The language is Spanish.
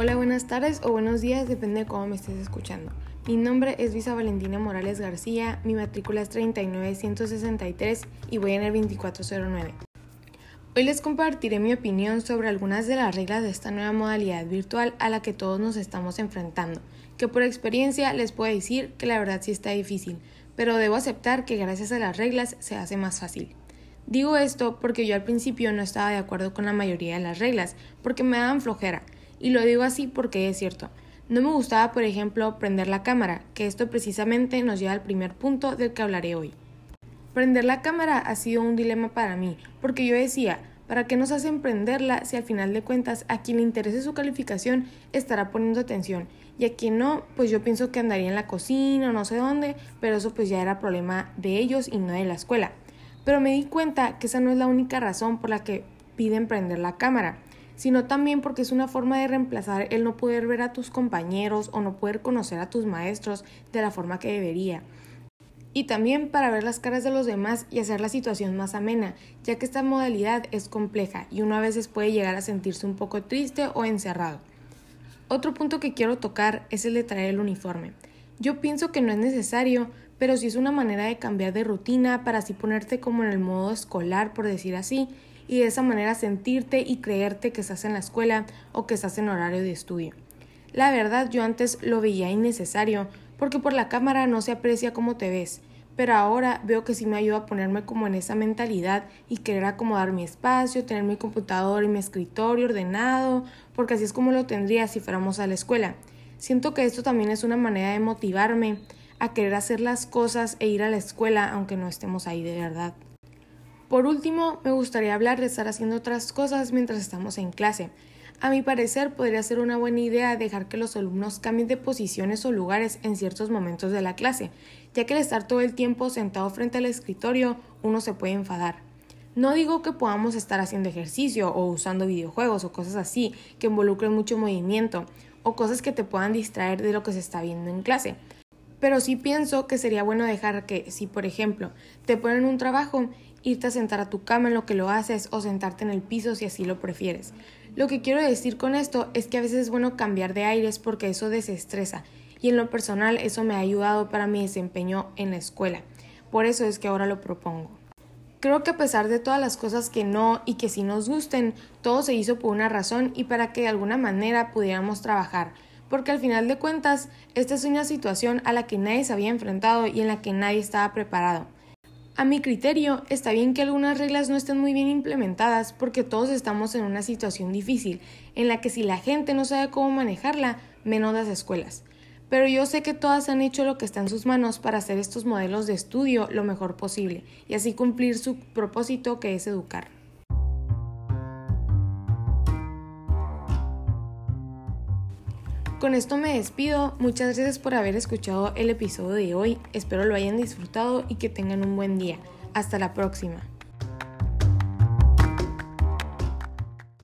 Hola, buenas tardes o buenos días, depende de cómo me estés escuchando. Mi nombre es Luisa Valentina Morales García, mi matrícula es 39163 y voy en el 2409. Hoy les compartiré mi opinión sobre algunas de las reglas de esta nueva modalidad virtual a la que todos nos estamos enfrentando, que por experiencia les puedo decir que la verdad sí está difícil, pero debo aceptar que gracias a las reglas se hace más fácil. Digo esto porque yo al principio no estaba de acuerdo con la mayoría de las reglas, porque me daban flojera, y lo digo así porque es cierto. No me gustaba, por ejemplo, prender la cámara, que esto precisamente nos lleva al primer punto del que hablaré hoy. Prender la cámara ha sido un dilema para mí, porque yo decía, ¿para qué nos hacen prenderla si al final de cuentas a quien le interese su calificación estará poniendo atención? Y a quien no, pues yo pienso que andaría en la cocina o no sé dónde, pero eso pues ya era problema de ellos y no de la escuela. Pero me di cuenta que esa no es la única razón por la que piden prender la cámara sino también porque es una forma de reemplazar el no poder ver a tus compañeros o no poder conocer a tus maestros de la forma que debería. Y también para ver las caras de los demás y hacer la situación más amena, ya que esta modalidad es compleja y uno a veces puede llegar a sentirse un poco triste o encerrado. Otro punto que quiero tocar es el de traer el uniforme. Yo pienso que no es necesario, pero sí es una manera de cambiar de rutina para así ponerte como en el modo escolar, por decir así, y de esa manera sentirte y creerte que estás en la escuela o que estás en horario de estudio. La verdad yo antes lo veía innecesario porque por la cámara no se aprecia cómo te ves, pero ahora veo que sí me ayuda a ponerme como en esa mentalidad y querer acomodar mi espacio, tener mi computador y mi escritorio ordenado, porque así es como lo tendría si fuéramos a la escuela. Siento que esto también es una manera de motivarme a querer hacer las cosas e ir a la escuela aunque no estemos ahí de verdad. Por último, me gustaría hablar de estar haciendo otras cosas mientras estamos en clase. A mi parecer, podría ser una buena idea dejar que los alumnos cambien de posiciones o lugares en ciertos momentos de la clase, ya que al estar todo el tiempo sentado frente al escritorio, uno se puede enfadar. No digo que podamos estar haciendo ejercicio o usando videojuegos o cosas así que involucren mucho movimiento o cosas que te puedan distraer de lo que se está viendo en clase. Pero sí pienso que sería bueno dejar que, si por ejemplo te ponen un trabajo irte a sentar a tu cama en lo que lo haces o sentarte en el piso si así lo prefieres. Lo que quiero decir con esto es que a veces es bueno cambiar de aires porque eso desestresa y en lo personal eso me ha ayudado para mi desempeño en la escuela. Por eso es que ahora lo propongo. Creo que a pesar de todas las cosas que no y que sí nos gusten, todo se hizo por una razón y para que de alguna manera pudiéramos trabajar, porque al final de cuentas esta es una situación a la que nadie se había enfrentado y en la que nadie estaba preparado. A mi criterio, está bien que algunas reglas no estén muy bien implementadas porque todos estamos en una situación difícil, en la que si la gente no sabe cómo manejarla, menos las escuelas. Pero yo sé que todas han hecho lo que está en sus manos para hacer estos modelos de estudio lo mejor posible y así cumplir su propósito que es educar. Con esto me despido, muchas gracias por haber escuchado el episodio de hoy, espero lo hayan disfrutado y que tengan un buen día. Hasta la próxima.